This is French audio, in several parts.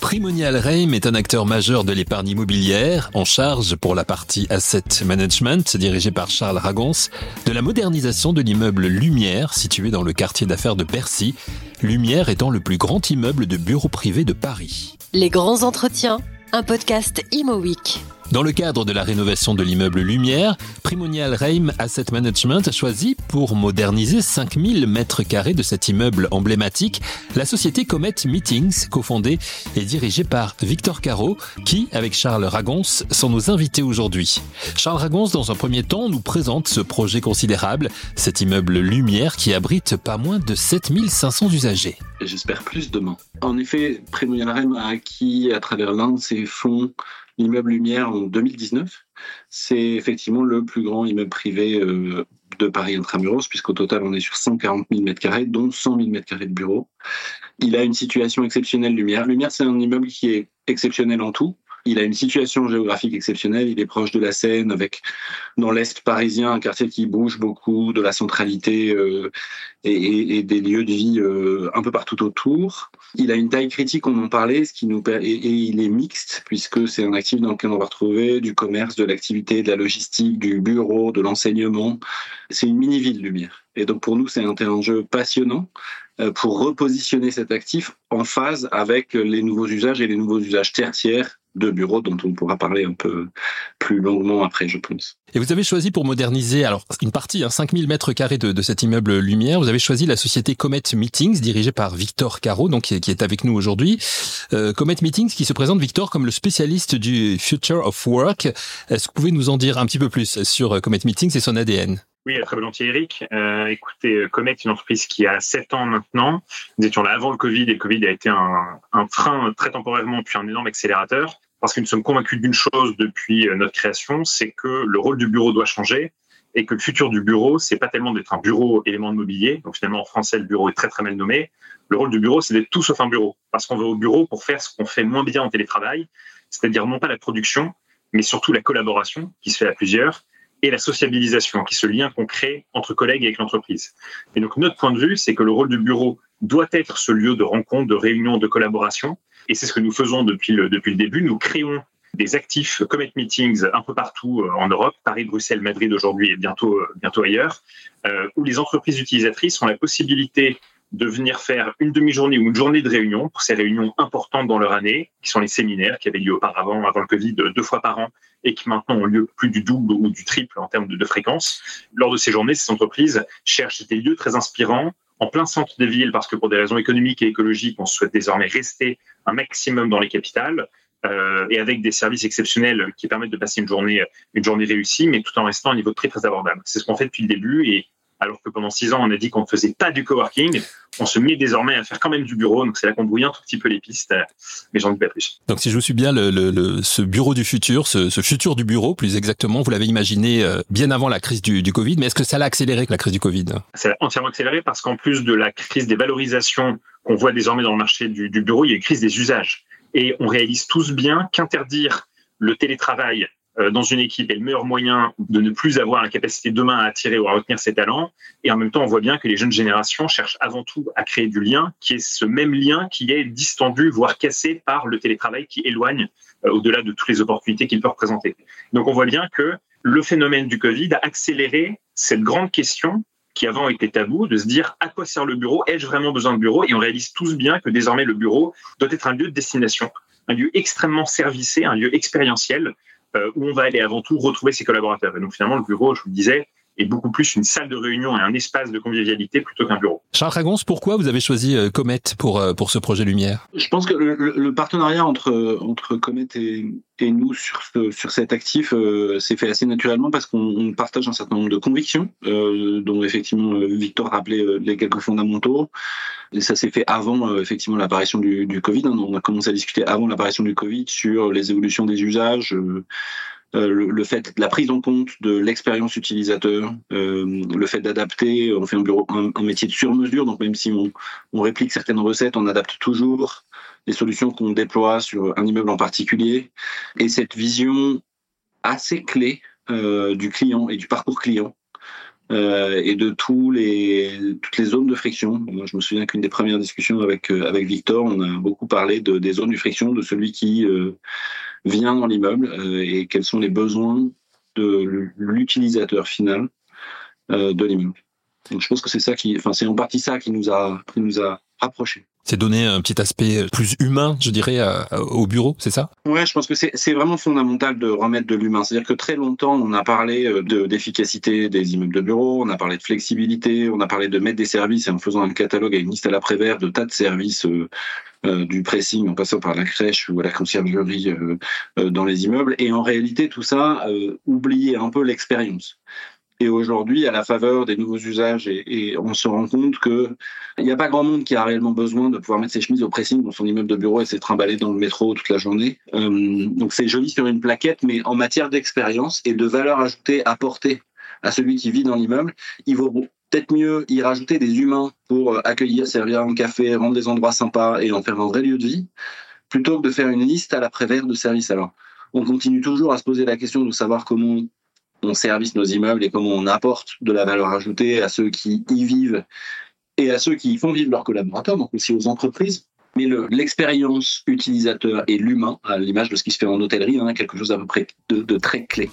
Primonial Reim est un acteur majeur de l'épargne immobilière, en charge pour la partie Asset Management, dirigée par Charles Ragons, de la modernisation de l'immeuble Lumière, situé dans le quartier d'affaires de Bercy, Lumière étant le plus grand immeuble de bureaux privés de Paris. Les grands entretiens, un podcast Imo. Dans le cadre de la rénovation de l'immeuble Lumière, Primonial Reim Asset Management a choisi, pour moderniser 5000 mètres carrés de cet immeuble emblématique, la société Comet Meetings, cofondée et dirigée par Victor Caro, qui, avec Charles Ragons, sont nos invités aujourd'hui. Charles Ragons, dans un premier temps, nous présente ce projet considérable, cet immeuble Lumière qui abrite pas moins de 7500 usagers. J'espère plus demain. En effet, Primonial Reim a acquis, à travers l'un de ses fonds, l'immeuble Lumière en 2019. C'est effectivement le plus grand immeuble privé euh, de Paris intramuros, puisqu'au total, on est sur 140 000 m2, dont 100 000 m2 de bureaux. Il a une situation exceptionnelle, Lumière. Lumière, c'est un immeuble qui est exceptionnel en tout. Il a une situation géographique exceptionnelle. Il est proche de la Seine, avec dans l'est parisien un quartier qui bouge beaucoup, de la centralité euh, et, des lieux de vie euh, un peu partout autour. Il a une taille critique, on en parlait, ce qui nous et, et il est mixte puisque c'est un actif dans lequel on va retrouver du commerce, de l'activité, de la logistique, du bureau, de l'enseignement. C'est une mini ville Lumière. Et donc pour nous, c'est un terrain de passionnant euh, pour repositionner cet actif en phase avec les nouveaux usages et les nouveaux usages tertiaires de bureaux dont on pourra parler un peu plus longuement après, je pense. Et vous avez choisi pour moderniser, alors une partie, hein, 5000 mètres carrés de, cet immeuble Lumière, vous avez choisi la société Comet Meetings, dirigée par Victor Caro, donc qui, est avec nous aujourd'hui. Euh, Comet Meetings qui se présente, Victor, comme le spécialiste du Future of Work. Est-ce que vous pouvez nous en dire un petit peu plus sur Comet Meetings et son ADN oui, très volontiers, Eric. Euh, écoutez, Comet est une entreprise qui a 7 ans maintenant. Nous étions là avant le Covid et le Covid a été un, un frein très temporairement, puis un énorme accélérateur parce que nous sommes convaincus d'une chose depuis euh, notre création, c'est que le rôle du bureau doit changer et que le futur du bureau, c'est pas tellement d'être un bureau élément de mobilier. Donc finalement, en français, le bureau est très très mal nommé. Le rôle du bureau, c'est d'être tout sauf un bureau, parce qu'on va au bureau pour faire ce qu'on fait moins bien en télétravail, c'est-à-dire non pas la production, mais surtout la collaboration qui se fait à plusieurs et la sociabilisation, qui est ce lien qu'on crée entre collègues et avec l'entreprise. Et donc notre point de vue, c'est que le rôle du bureau doit être ce lieu de rencontre, de réunion, de collaboration, et c'est ce que nous faisons depuis le, depuis le début. Nous créons des actifs Comet Meetings un peu partout euh, en Europe, Paris, Bruxelles, Madrid aujourd'hui et bientôt, euh, bientôt ailleurs, euh, où les entreprises utilisatrices ont la possibilité de venir faire une demi-journée ou une journée de réunion pour ces réunions importantes dans leur année, qui sont les séminaires qui avaient lieu auparavant, avant le Covid, deux fois par an, et qui maintenant ont lieu plus du double ou du triple en termes de, de fréquence. Lors de ces journées, ces entreprises cherchent des lieux très inspirants, en plein centre des villes, parce que pour des raisons économiques et écologiques, on souhaite désormais rester un maximum dans les capitales. Euh, et avec des services exceptionnels qui permettent de passer une journée, une journée réussie, mais tout en restant à un niveau très très abordable. C'est ce qu'on fait depuis le début et alors que pendant six ans, on a dit qu'on ne faisait pas du coworking. On se met désormais à faire quand même du bureau. Donc, c'est là qu'on brouille un tout petit peu les pistes, mais j'en dis pas plus. Donc, si je vous suis bien, le, le, ce bureau du futur, ce, ce, futur du bureau, plus exactement, vous l'avez imaginé euh, bien avant la crise du, du Covid. Mais est-ce que ça l'a accéléré avec la crise du Covid? Ça l'a entièrement accéléré parce qu'en plus de la crise des valorisations qu'on voit désormais dans le marché du, du bureau, il y a une crise des usages. Et on réalise tous bien qu'interdire le télétravail euh, dans une équipe est le meilleur moyen de ne plus avoir la capacité demain à attirer ou à retenir ses talents. Et en même temps, on voit bien que les jeunes générations cherchent avant tout à créer du lien, qui est ce même lien qui est distendu, voire cassé par le télétravail qui éloigne euh, au-delà de toutes les opportunités qu'il peut représenter. Donc on voit bien que le phénomène du Covid a accéléré cette grande question qui avant était tabou, de se dire à quoi sert le bureau? Ai-je vraiment besoin de bureau? Et on réalise tous bien que désormais le bureau doit être un lieu de destination, un lieu extrêmement servicé, un lieu expérientiel, euh, où on va aller avant tout retrouver ses collaborateurs. Et donc finalement, le bureau, je vous le disais, est beaucoup plus une salle de réunion et un espace de convivialité plutôt qu'un bureau. Charles Ragons, pourquoi vous avez choisi euh, Comet pour euh, pour ce projet Lumière? Je pense que le, le, partenariat entre entre Comet et, et nous sur ce, sur cet actif euh, s'est fait assez naturellement parce qu'on partage un certain nombre de convictions, euh, dont effectivement Victor rappelait les quelques fondamentaux. Et ça s'est fait avant effectivement l'apparition du, du Covid. Hein. On a commencé à discuter avant l'apparition du Covid sur les évolutions des usages. Euh, le, le, fait la prise en compte de l'expérience utilisateur, euh, le fait d'adapter, on fait un, bureau, un, métier de sur-mesure, donc même si on, on, réplique certaines recettes, on adapte toujours les solutions qu'on déploie sur un immeuble en particulier. Et cette vision assez clé euh, du client et du parcours client, et de tous les, toutes les zones de friction. Je me souviens qu'une des premières discussions avec, avec Victor, on a beaucoup parlé de, des zones de friction, de celui qui vient dans l'immeuble et quels sont les besoins de l'utilisateur final de l'immeuble. Donc, je pense que c'est ça qui, enfin, c'est en partie ça qui nous a, qui nous a rapprochés. C'est donner un petit aspect plus humain, je dirais, au bureau, c'est ça? Ouais, je pense que c'est vraiment fondamental de remettre de l'humain. C'est-à-dire que très longtemps, on a parlé euh, d'efficacité des immeubles de bureaux, on a parlé de flexibilité, on a parlé de mettre des services et en faisant un catalogue avec une liste à l'après-vert de tas de services euh, euh, du pressing en passant par la crèche ou la conciergerie euh, dans les immeubles. Et en réalité, tout ça, oublier un peu l'expérience. Et aujourd'hui, à la faveur des nouveaux usages, et, on se rend compte que il n'y a pas grand monde qui a réellement besoin de pouvoir mettre ses chemises au pressing dans son immeuble de bureau et s'être trimballé dans le métro toute la journée. Euh, donc c'est joli sur une plaquette, mais en matière d'expérience et de valeur ajoutée apportée à celui qui vit dans l'immeuble, il vaut peut-être mieux y rajouter des humains pour accueillir, servir un café, rendre des endroits sympas et en faire un vrai lieu de vie, plutôt que de faire une liste à l'après-vert de services. Alors, on continue toujours à se poser la question de savoir comment on service nos immeubles et comment on apporte de la valeur ajoutée à ceux qui y vivent et à ceux qui font vivre leurs collaborateurs, donc aussi aux entreprises. Mais l'expérience utilisateur et l'humain, à l'image de ce qui se fait en hôtellerie, hein, quelque chose à peu près de, très clé.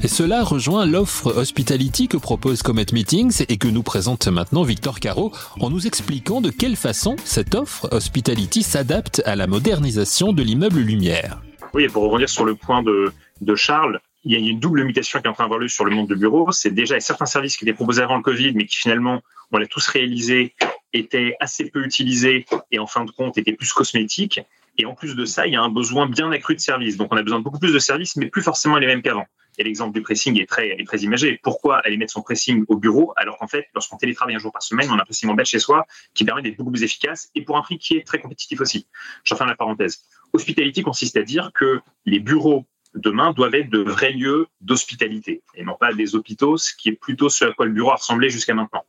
Et cela rejoint l'offre Hospitality que propose Comet Meetings et que nous présente maintenant Victor Caro en nous expliquant de quelle façon cette offre Hospitality s'adapte à la modernisation de l'immeuble Lumière. Oui, pour revenir sur le point de, de Charles, il y a une double mutation qui est en train d'avoir lieu sur le monde de bureau. C'est déjà certains services qui étaient proposés avant le Covid, mais qui finalement, on l'a tous réalisé, étaient assez peu utilisés et en fin de compte étaient plus cosmétiques. Et en plus de ça, il y a un besoin bien accru de services. Donc on a besoin de beaucoup plus de services, mais plus forcément les mêmes qu'avant. Et l'exemple du pressing est très, très imagé. Pourquoi aller mettre son pressing au bureau alors qu'en fait, lorsqu'on télétravaille un jour par semaine, on a un pressing en bas chez soi qui permet d'être beaucoup plus efficace et pour un prix qui est très compétitif aussi. Je ferme la parenthèse. Hospitality consiste à dire que les bureaux demain doivent être de vrais lieux d'hospitalité et non pas des hôpitaux, ce qui est plutôt ce à quoi le bureau a ressemblé jusqu'à maintenant.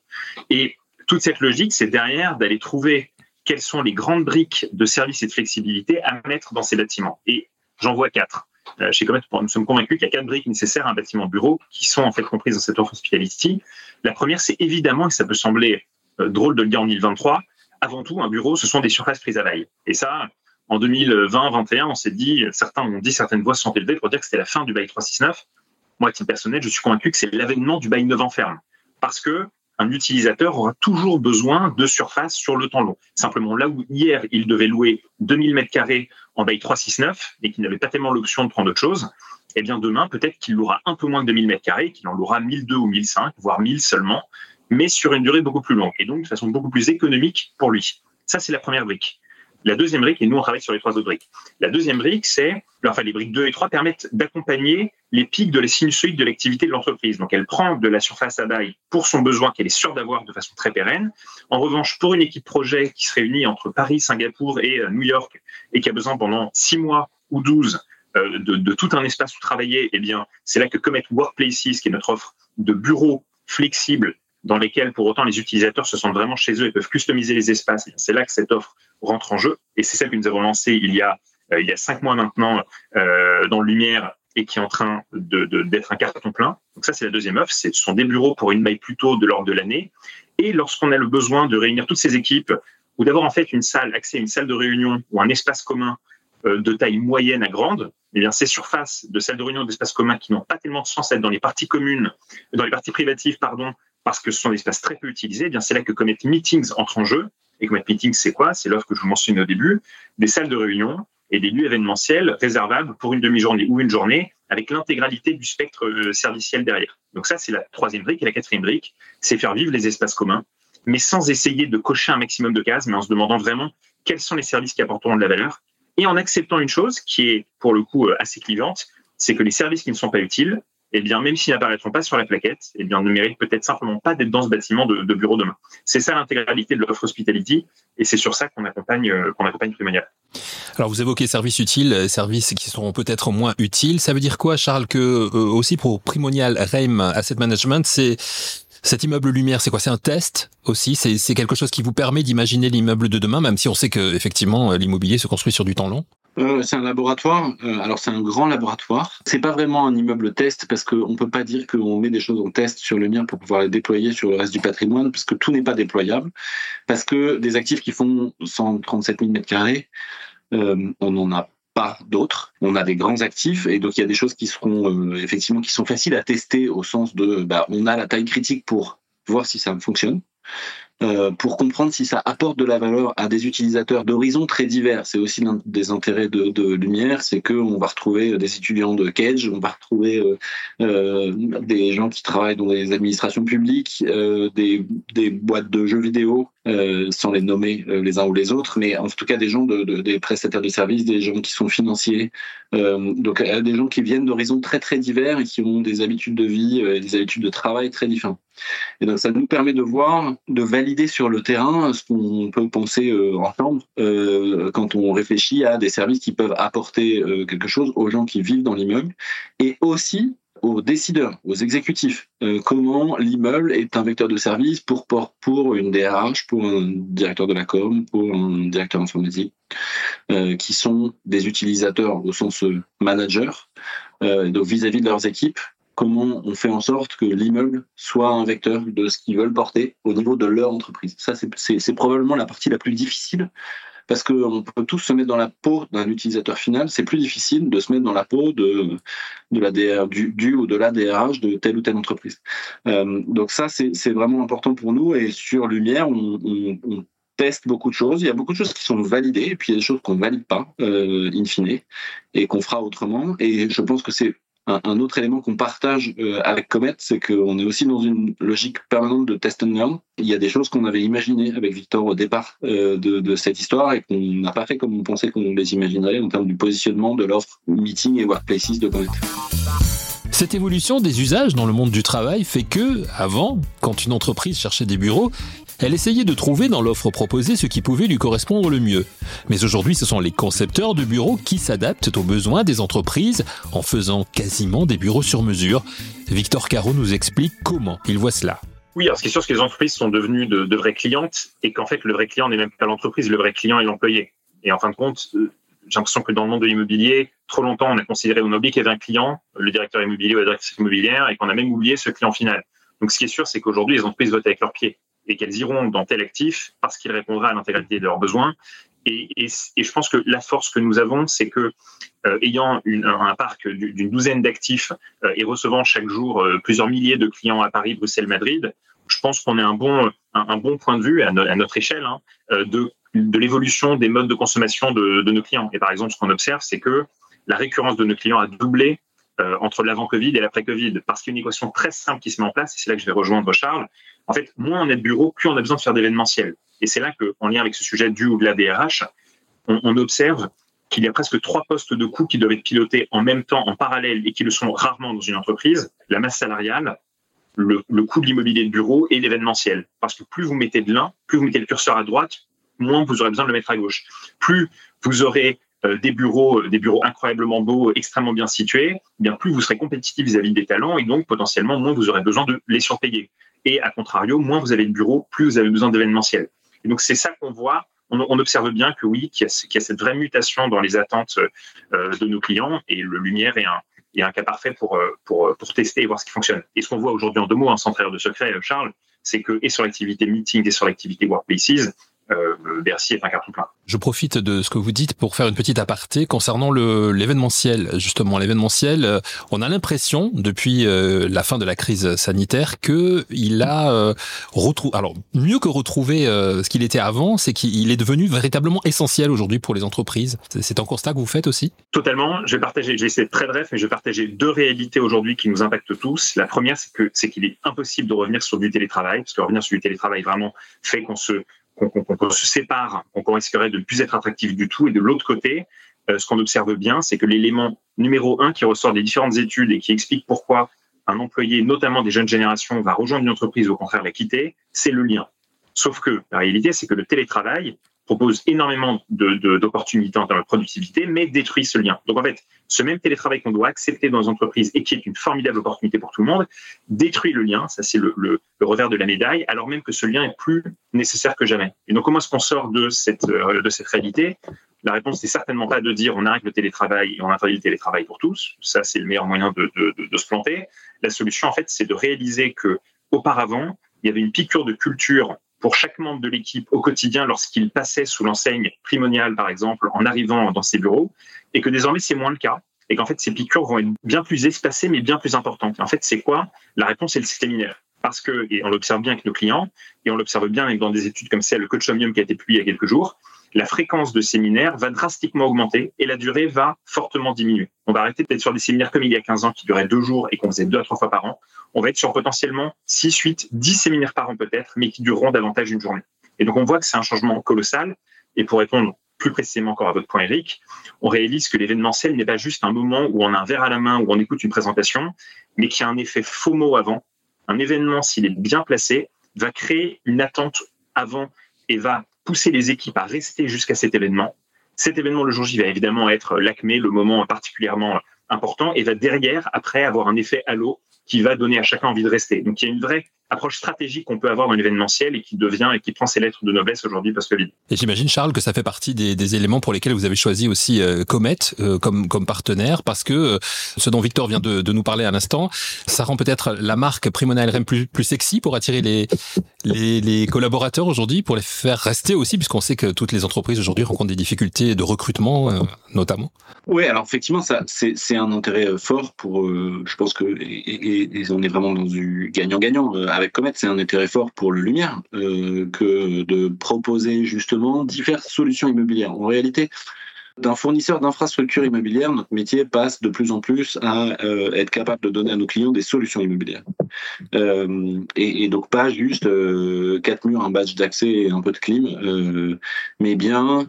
Et toute cette logique, c'est derrière d'aller trouver quelles sont les grandes briques de service et de flexibilité à mettre dans ces bâtiments. Et j'en vois quatre. Euh, chez Comet, nous sommes convaincus qu'il y a quatre briques nécessaires à un bâtiment bureau qui sont en fait comprises dans cette offre hospitality. La première, c'est évidemment, et ça peut sembler euh, drôle de le dire en 2023, avant tout, un bureau, ce sont des surfaces prises à bail. Et ça, en 2020-21, on s'est dit, certains ont dit, certaines voix se sont élevées pour dire que c'était la fin du bail 369. Moi, à titre personnel, je suis convaincu que c'est l'avènement du bail 9 ans ferme. Parce que un utilisateur aura toujours besoin de surface sur le temps long. Simplement, là où hier, il devait louer 2000 mètres carrés en bail 369 et qu'il n'avait pas tellement l'option de prendre autre chose, eh bien, demain, peut-être qu'il l'aura un peu moins que 2000 mètres carrés, qu'il en louera 1002 ou 1005, voire 1000 seulement, mais sur une durée beaucoup plus longue et donc de façon beaucoup plus économique pour lui. Ça, c'est la première brique. La deuxième brique, et nous on travaille sur les trois autres briques, la deuxième brique, c'est, enfin les briques 2 et 3 permettent d'accompagner les pics de la sinusoïde de l'activité de l'entreprise. Donc elle prend de la surface à bail pour son besoin qu'elle est sûre d'avoir de façon très pérenne. En revanche, pour une équipe projet qui se réunit entre Paris, Singapour et euh, New York et qui a besoin pendant 6 mois ou 12 euh, de, tout un espace où travailler, eh bien c'est là que Comet Workplaces, qui est notre offre de bureaux flexibles dans lesquels pour autant les utilisateurs se sentent vraiment chez eux et peuvent customiser les espaces. C'est là que cette offre rentre en jeu et c'est celle que nous avons lancée il y a euh, il y a cinq mois maintenant euh, dans Lumière et qui est en train de, d'être un carton plein. Donc ça c'est la deuxième offre. Ce sont des bureaux pour une maille plutôt de l'ordre de l'année. Et lorsqu'on a le besoin de réunir toutes ces équipes ou d'avoir en fait une salle, accès à une salle de réunion ou un espace commun euh, de taille moyenne à grande, eh bien, ces surfaces de salles de réunion, d'espaces communs qui n'ont pas tellement de sens à être dans les parties communes, dans les parties privatives, pardon, parce que ce sont des espaces très peu utilisés, eh bien c'est là que Comet Meetings entre en jeu. Et Comet Meetings, c'est quoi? C'est l'offre que je vous mentionnais au début, des salles de réunion et des lieux événementiels réservables pour une demi-journée ou une journée, avec l'intégralité du spectre euh, serviciel derrière. Donc ça, c'est la troisième brique. Et la quatrième brique, c'est faire vivre les espaces communs, mais sans essayer de cocher un maximum de cases, mais en se demandant vraiment quels sont les services qui apporteront de la valeur, et en acceptant une chose qui est, pour le coup, euh, assez clivante, c'est que les services qui ne sont pas utiles, eh bien, même s'ils n'apparaîtront pas sur la plaquette, eh bien, ne méritent peut-être simplement pas d'être dans ce bâtiment de, de bureau demain. C'est ça l'intégralité de l'offre hospitality, et c'est sur ça qu'on accompagne, euh, qu'on accompagne Primonial. Alors, vous évoquez services utiles, euh, services qui seront peut-être moins utiles. Ça veut dire quoi, Charles, que euh, aussi pour Primonial Reim Asset Management, c'est cet immeuble lumière, c'est quoi? C'est un test aussi? C'est quelque chose qui vous permet d'imaginer l'immeuble de demain, même si on sait que effectivement l'immobilier se construit sur du temps long? Euh, c'est un laboratoire. Euh, alors c'est un grand laboratoire. C'est pas vraiment un immeuble test parce qu'on peut pas dire qu'on met des choses en test sur le mien pour pouvoir les déployer sur le reste du patrimoine parce que tout n'est pas déployable. Parce que des actifs qui font 137 000 mètres carrés, euh, on n'en a pas d'autres. On a des grands actifs et donc il y a des choses qui seront effectivement qui sont faciles à tester au sens de bah, on a la taille critique pour voir si ça fonctionne. Euh, pour comprendre si ça apporte de la valeur à des utilisateurs d'horizons très divers. C'est aussi l'un des intérêts de, Lumière, c'est qu'on va retrouver des étudiants de Cage, on va retrouver euh, euh, des gens qui travaillent dans les administrations publiques, euh, des, des, boîtes de jeux vidéo, euh, sans les nommer les uns ou les autres, mais en tout cas des gens de, de, des prestataires de services, des gens qui sont financiers, donc des gens qui viennent d'horizons très très divers et qui ont des habitudes de vie et des habitudes de travail très différentes. Et donc ça nous permet de voir, de valider sur le terrain ce qu'on peut penser euh, ensemble euh, quand on réfléchit à des services qui peuvent apporter euh, quelque chose aux gens qui vivent dans l'immeuble et aussi aux décideurs, aux exécutifs. Euh, comment l'immeuble est un vecteur de service pour, pour, pour une DRH, pour un directeur de la com, pour un directeur informatique, euh, qui sont des utilisateurs au sens manager, euh, donc vis-à-vis -vis de leurs équipes, comment on fait en sorte que l'immeuble soit un vecteur de ce qu'ils veulent porter au niveau de leur entreprise. Ça, c'est probablement la partie la plus difficile parce qu'on peut tous se mettre dans la peau d'un utilisateur final. C'est plus difficile de se mettre dans la peau de, de la du, ou de la DRH de telle ou telle entreprise. Euh, donc ça, c'est vraiment important pour nous. Et sur Lumière, on teste beaucoup de choses. Il y a beaucoup de choses qui sont validées, et puis il y a des choses qu'on ne valide pas, euh, in fine, et qu'on fera autrement. Et je pense que c'est un, autre élément qu'on partage euh, avec Comet, c'est qu'on est aussi dans une logique permanente de test and learn. Il y a des choses qu'on avait imaginées avec Victor au départ euh, de, de, cette histoire et qu'on n'a pas fait comme on pensait qu'on les imaginerait en termes du positionnement de l'offre meeting et workplaces de Comet. Cette évolution des usages dans le monde du travail fait que, avant, quand une entreprise cherchait des bureaux, elle essayait de trouver dans l'offre proposée ce qui pouvait lui correspondre le mieux. Mais aujourd'hui, ce sont les concepteurs de bureaux qui s'adaptent aux besoins des entreprises en faisant quasiment des bureaux sur mesure. Victor Caro nous explique comment il voit cela. Oui, alors ce qui est sûr, c'est que les entreprises sont devenues de, vraies clientes et qu'en fait, le vrai client n'est même pas l'entreprise, le vrai client est l'employé. Et en fin de compte, euh, j'ai l'impression que dans le monde de l'immobilier, trop longtemps, on a considéré au qu'il y avait un client, le directeur immobilier ou la directrice immobilière, et qu'on a même oublié ce client final. Donc, ce qui est sûr, c'est qu'aujourd'hui, les entreprises votent avec leurs pieds et qu'elles iront dans tel actif parce qu'il répondra à l'intégralité de leurs besoins. Et, je pense que la force que nous avons, c'est que euh, ayant un parc d'une douzaine d'actifs euh, et recevant chaque jour euh, plusieurs milliers de clients à Paris, Bruxelles, Madrid, je pense qu'on est un bon, un, bon point de vue à, no, à notre échelle hein, de, de l'évolution des modes de consommation de, de, nos clients. Et par exemple, ce qu'on observe, c'est que la récurrence de nos clients a doublé euh, entre l'avant-Covid et l'après-Covid, parce qu'il y a une équation très simple qui se met en place, et c'est là que je vais rejoindre Charles. En fait, moins on est de bureau, plus on a besoin de faire d'événementiel. Et c'est là qu'en lien avec ce sujet du ou de la DRH, on, observe qu'il y a presque trois postes de coûts qui doivent être pilotés en même temps, en parallèle, et qui le sont rarement dans une entreprise. La masse salariale, le, le coût de l'immobilier de bureau et l'événementiel. Parce que plus vous mettez de l'un, plus vous mettez le curseur à droite, moins vous aurez besoin de le mettre à gauche. Plus vous aurez des bureaux, euh, des bureaux incroyablement beaux, extrêmement bien situés, eh bien plus vous serez compétitif vis-à-vis des talents et donc potentiellement moins vous aurez besoin de les surpayer. Et à contrario, moins vous avez de bureaux, plus vous avez besoin d'événementiel. Et donc c'est ça qu'on voit. On, on, observe bien que oui, qu'il y, qu y, a cette vraie mutation dans les attentes euh, de nos clients et le Lumière est un, est un cas parfait pour, euh, pour, pour tester et voir ce qui fonctionne. Et ce qu'on voit aujourd'hui en deux mots, hein, sans de secret, Charles, c'est que et sur l'activité meeting et sur l'activité workplaces, euh, Bercy est un carton plein. Je profite de ce que vous dites pour faire une petite aparté concernant le l'événementiel. Justement, l'événementiel, euh, on a l'impression depuis euh, la fin de la crise sanitaire que il a euh, retrouvé. Alors mieux que retrouver euh, ce qu'il était avant, c'est qu'il est devenu véritablement essentiel aujourd'hui pour les entreprises. C'est un constat que vous faites aussi? Totalement. Je vais partager. Vais essayer très bref, mais je vais partager deux réalités aujourd'hui qui nous impactent tous. La première, c'est que c'est qu'il est impossible de revenir sur du télétravail, parce que revenir sur du télétravail vraiment fait qu'on se qu'on qu qu se sépare, qu'on risquerait de ne plus être attractif du tout. Et de l'autre côté, euh, ce qu'on observe bien, c'est que l'élément numéro un qui ressort des différentes études et qui explique pourquoi un employé, notamment des jeunes générations, va rejoindre une entreprise ou au contraire la quitter, c'est le lien. Sauf que la réalité, c'est que le télétravail propose énormément d'opportunités de, en termes de productivité, mais détruit ce lien. Donc en fait, ce même télétravail qu'on doit accepter dans les entreprises et qui est une formidable opportunité pour tout le monde, détruit le lien, ça c'est le, revers de la médaille, alors même que ce lien est plus nécessaire que jamais. Et donc comment est-ce qu'on sort de cette, euh, de cette réalité? La réponse n'est certainement pas de dire on arrête le télétravail et on interdit le télétravail pour tous. Ça, c'est le meilleur moyen de, de, de, se planter. La solution, en fait, c'est de réaliser que auparavant, il y avait une piqûre de culture pour chaque membre de l'équipe au quotidien lorsqu'il passait sous l'enseigne primoniale, par exemple, en arrivant dans ses bureaux, et que désormais c'est moins le cas, et qu'en fait ces piqûres vont être bien plus espacées, mais bien plus importantes. en fait, c'est quoi? La réponse est le séminaire. Parce que, et on l'observe bien avec nos clients, et on l'observe bien dans des études comme celle, le Coachomium qui a été publié il y a quelques jours, la fréquence de séminaires va drastiquement augmenter et la durée va fortement diminuer. On va arrêter d'être sur des séminaires comme il y a 15 ans qui duraient deux jours et qu'on faisait deux à trois fois par an. On va être sur potentiellement 6, 8, 10 séminaires par an peut-être, mais qui dureront davantage une journée. Et donc on voit que c'est un changement colossal. Et pour répondre plus précisément encore à votre point, Eric, on réalise que l'événementiel n'est pas juste un moment où on a un verre à la main, où on écoute une présentation, mais qui a un effet FOMO avant. Un événement, s'il est bien placé, va créer une attente avant et va pousser les équipes à rester jusqu'à cet événement. Cet événement, le jour J, va évidemment être l'acmé, le moment particulièrement important, et va derrière, après, avoir un effet halo qui va donner à chacun envie de rester. Donc il y a une vraie approche stratégique qu'on peut avoir dans l'événementiel et qui devient et qui prend ses lettres de noblesse aujourd'hui post-Covid. Et j'imagine Charles que ça fait partie des, des, éléments pour lesquels vous avez choisi aussi euh, Comet euh, comme comme partenaire parce que euh, ce dont Victor vient de, de nous parler à l'instant, ça rend peut-être la marque Primona LRM plus plus sexy pour attirer les les, les collaborateurs aujourd'hui pour les faire rester aussi puisqu'on sait que toutes les entreprises aujourd'hui rencontrent des difficultés de recrutement euh, notamment. Oui, alors effectivement ça c'est c'est un intérêt fort pour je pense que et, et, et, on est vraiment dans du gagnant-gagnant avec Comet, c'est un intérêt fort pour le Lumière euh, que de proposer justement diverses solutions immobilières. En réalité, d'un fournisseur d'infrastructures immobilières, notre métier passe de plus en plus à euh, être capable de donner à nos clients des solutions immobilières. Euh, et, donc pas juste quatre murs, un badge d'accès et un peu de clim, mais bien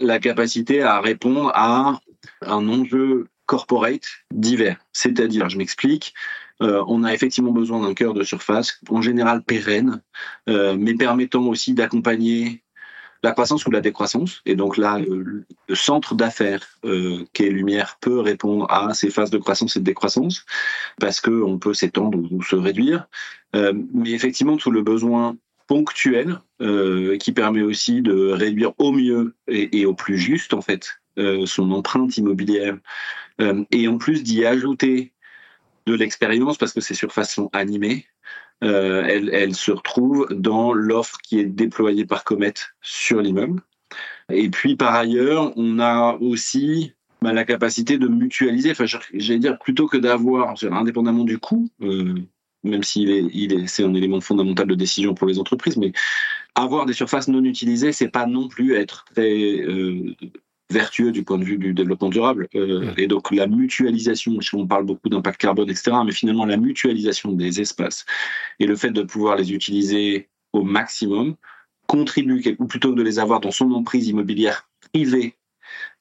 la capacité à répondre à un enjeu corporate divers. C'est-à-dire, je m'explique, euh, on a effectivement besoin d'un cœur de surface, en général pérenne, euh, mais permettant aussi d'accompagner la croissance ou la décroissance. Et donc là, le, centre d'affaires euh, qu'est Lumière peut répondre à ces phases de croissance et de décroissance, parce qu'on peut s'étendre ou, se réduire. Mais effectivement, tout le besoin ponctuel qui permet aussi de réduire au mieux et, au plus juste, en fait, son empreinte immobilière. et en plus d'y ajouter de l'expérience parce que ces surfaces sont animées. Euh, elles, se retrouvent dans l'offre qui est déployée par Comet sur l'immeuble. Et puis par ailleurs, on a aussi bah, la capacité de mutualiser. Enfin, j'allais dire plutôt que d'avoir, indépendamment du coût, euh, même s'il est, il est, c'est un élément fondamental de décision pour les entreprises, mais avoir des surfaces non utilisées, c'est pas non plus être très euh, vertueux du point de vue du développement durable. Euh, et donc la mutualisation, on parle beaucoup d'impact carbone, etc., mais finalement la mutualisation des espaces et le fait de pouvoir les utiliser au maximum contribue, ou plutôt que de les avoir dans son emprise immobilière privée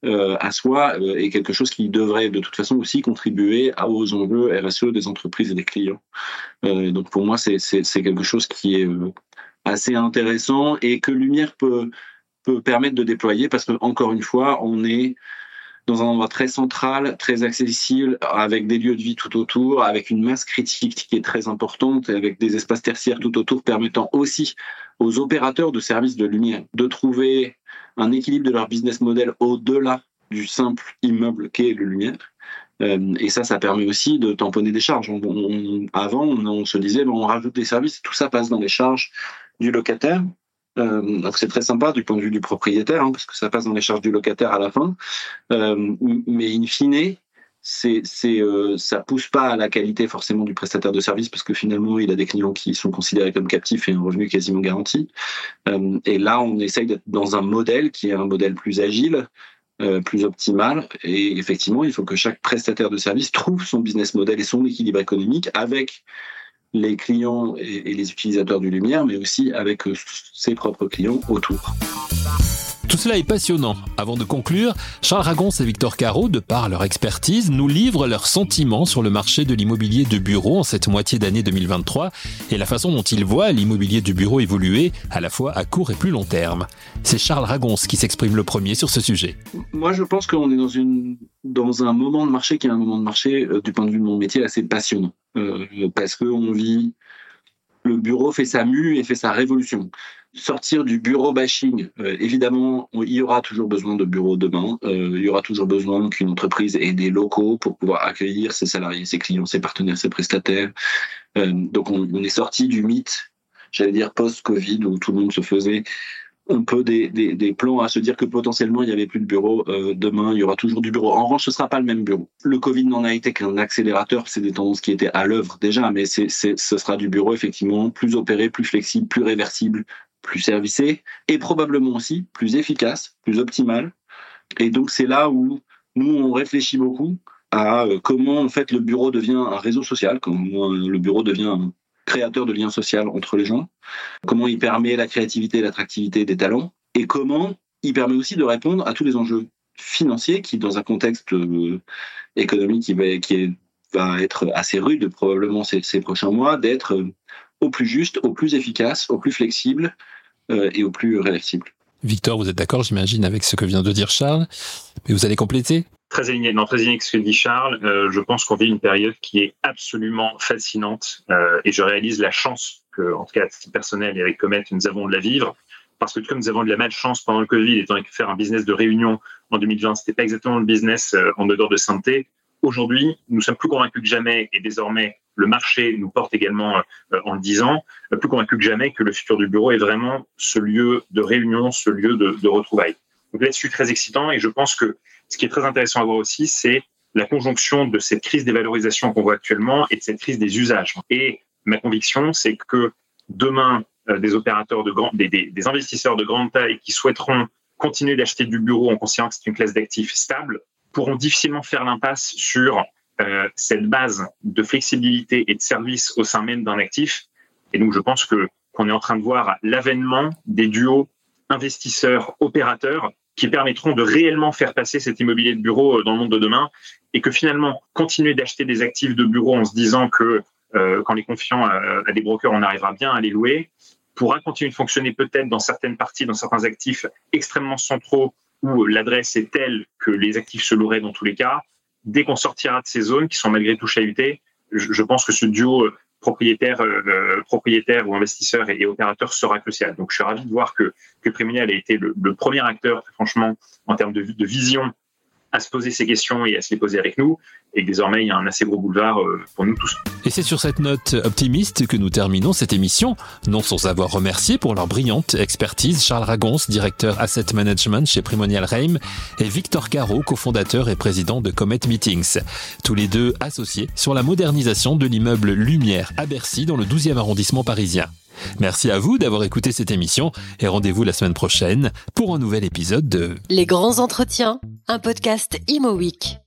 euh, à soi, euh, est quelque chose qui devrait de toute façon aussi contribuer aux enjeux RSE des entreprises et des clients. Euh, donc pour moi, c'est quelque chose qui est assez intéressant et que Lumière peut permettre de déployer parce que encore une fois, on est dans un endroit très central, très accessible, avec des lieux de vie tout autour, avec une masse critique qui est très importante, et avec des espaces tertiaires tout autour, permettant aussi aux opérateurs de services de lumière de trouver un équilibre de leur business model au-delà du simple immeuble qu'est le lumière. Euh, et ça, ça permet aussi de tamponner des charges. avant, on, se disait, bon, on rajoute des services, tout ça passe dans les charges du locataire. Euh, donc c'est très sympa du point de vue du propriétaire, hein, parce que ça passe dans les charges du locataire à la fin. Euh, mais in fine, c'est, c'est, euh, ça pousse pas à la qualité forcément du prestataire de service, parce que finalement, il a des clients qui sont considérés comme captifs et un revenu quasiment garanti. Euh, et là, on essaye d'être dans un modèle qui est un modèle plus agile, plus optimal. Et effectivement, il faut que chaque prestataire de service trouve son business model et son équilibre économique avec les clients et, les utilisateurs du Lumière, mais aussi avec euh, ses propres clients autour. Tout cela est passionnant. Avant de conclure, Charles Ragons et Victor Caro, de par leur expertise, nous livrent leurs sentiments sur le marché de l'immobilier de bureau en cette moitié d'année 2023 et la façon dont ils voient l'immobilier de bureau évoluer à la fois à court et plus long terme. C'est Charles Ragons qui s'exprime le premier sur ce sujet. Moi, je pense qu'on est dans, une, dans un moment de marché qui est un moment de marché, euh, du point de vue de mon métier, assez passionnant. Euh, parce qu'on vit le bureau fait sa mue et fait sa révolution. Sortir du bureau bashing, euh, évidemment, il y aura toujours besoin de bureaux demain. Euh, il y aura toujours besoin qu'une entreprise ait des locaux pour pouvoir accueillir ses salariés, ses clients, ses partenaires, ses prestataires. Donc, on, on est sorti du mythe, j'allais dire post-Covid, où tout le monde se faisait un peu des, des, plans à se dire que potentiellement il y avait plus de bureau euh, demain il y aura toujours du bureau. En revanche ce sera pas le même bureau. Le covid n'en a été qu'un accélérateur. C'est des tendances qui étaient à l'œuvre déjà mais c'est ce sera du bureau effectivement plus opéré plus flexible plus réversible plus servicé et probablement aussi plus efficace plus optimal. Et donc c'est là où nous on réfléchit beaucoup à euh, comment en fait le bureau devient un réseau social comment le bureau devient créateur de liens sociaux entre les gens, comment il permet la créativité et l'attractivité des talents, et comment il permet aussi de répondre à tous les enjeux financiers qui, dans un contexte euh, économique qui va, qui va être assez rude probablement ces, ces prochains mois, d'être euh, au plus juste, au plus efficace, au plus flexible euh, et au plus réversible. Victor, vous êtes d'accord, j'imagine, avec ce que vient de dire Charles, mais vous allez compléter Très aligné, non, très aligné ce que dit Charles. Euh, je pense qu'on vit une période qui est absolument fascinante euh, et je réalise la chance que, en tout cas à titre personnel et avec Comet, nous avons de la vivre. Parce que comme nous avons de la malchance pendant le Covid, étant donné que faire un business de réunion en 2020, c'était pas exactement le business euh, en odeur de sainteté. Aujourd'hui, nous sommes plus convaincus que jamais, et désormais le marché nous porte également euh, en le disant, euh, plus convaincus que jamais que le futur du bureau est vraiment ce lieu de réunion, ce lieu de, de retrouvailles. Donc là-dessus, très excitant, et je pense que ce qui est très intéressant à voir aussi, c'est la conjonction de cette crise des valorisations qu'on voit actuellement et de cette crise des usages. Et ma conviction, c'est que demain, euh, des opérateurs de grand, des, des, investisseurs de grande taille qui souhaiteront continuer d'acheter du bureau en considérant que c'est une classe d'actifs stable pourront difficilement faire l'impasse sur euh, cette base de flexibilité et de service au sein même d'un actif. Et donc, je pense que qu'on est en train de voir l'avènement des duos investisseurs-opérateurs qui permettront de réellement faire passer cet immobilier de bureau euh, dans le monde de demain et que finalement, continuer d'acheter des actifs de bureau en se disant que euh, quand les confiant à, à, des brokers, on arrivera bien à les louer, pourra continuer de fonctionner peut-être dans certaines parties, dans certains actifs extrêmement centraux où l'adresse est telle que les actifs se loueraient dans tous les cas. Dès qu'on sortira de ces zones qui sont malgré tout chahutées, je, je pense que ce duo euh, propriétaire, euh, propriétaire ou investisseur et, opérateur sera crucial. Donc, je suis ravi de voir que, que a été le, le, premier acteur, franchement, en termes de, de, vision, à se poser ces questions et à se les poser avec nous. Et désormais, il y a un assez gros boulevard euh, pour nous tous. Et c'est sur cette note optimiste que nous terminons cette émission, non sans avoir remercié pour leur brillante expertise Charles Ragons, directeur Asset Management chez Primonial Reim, et Victor Caro, cofondateur et président de Comet Meetings, tous les deux associés sur la modernisation de l'immeuble Lumière à Bercy dans le 12e arrondissement parisien. Merci à vous d'avoir écouté cette émission et rendez-vous la semaine prochaine pour un nouvel épisode de Les grands entretiens, un podcast Imo Week.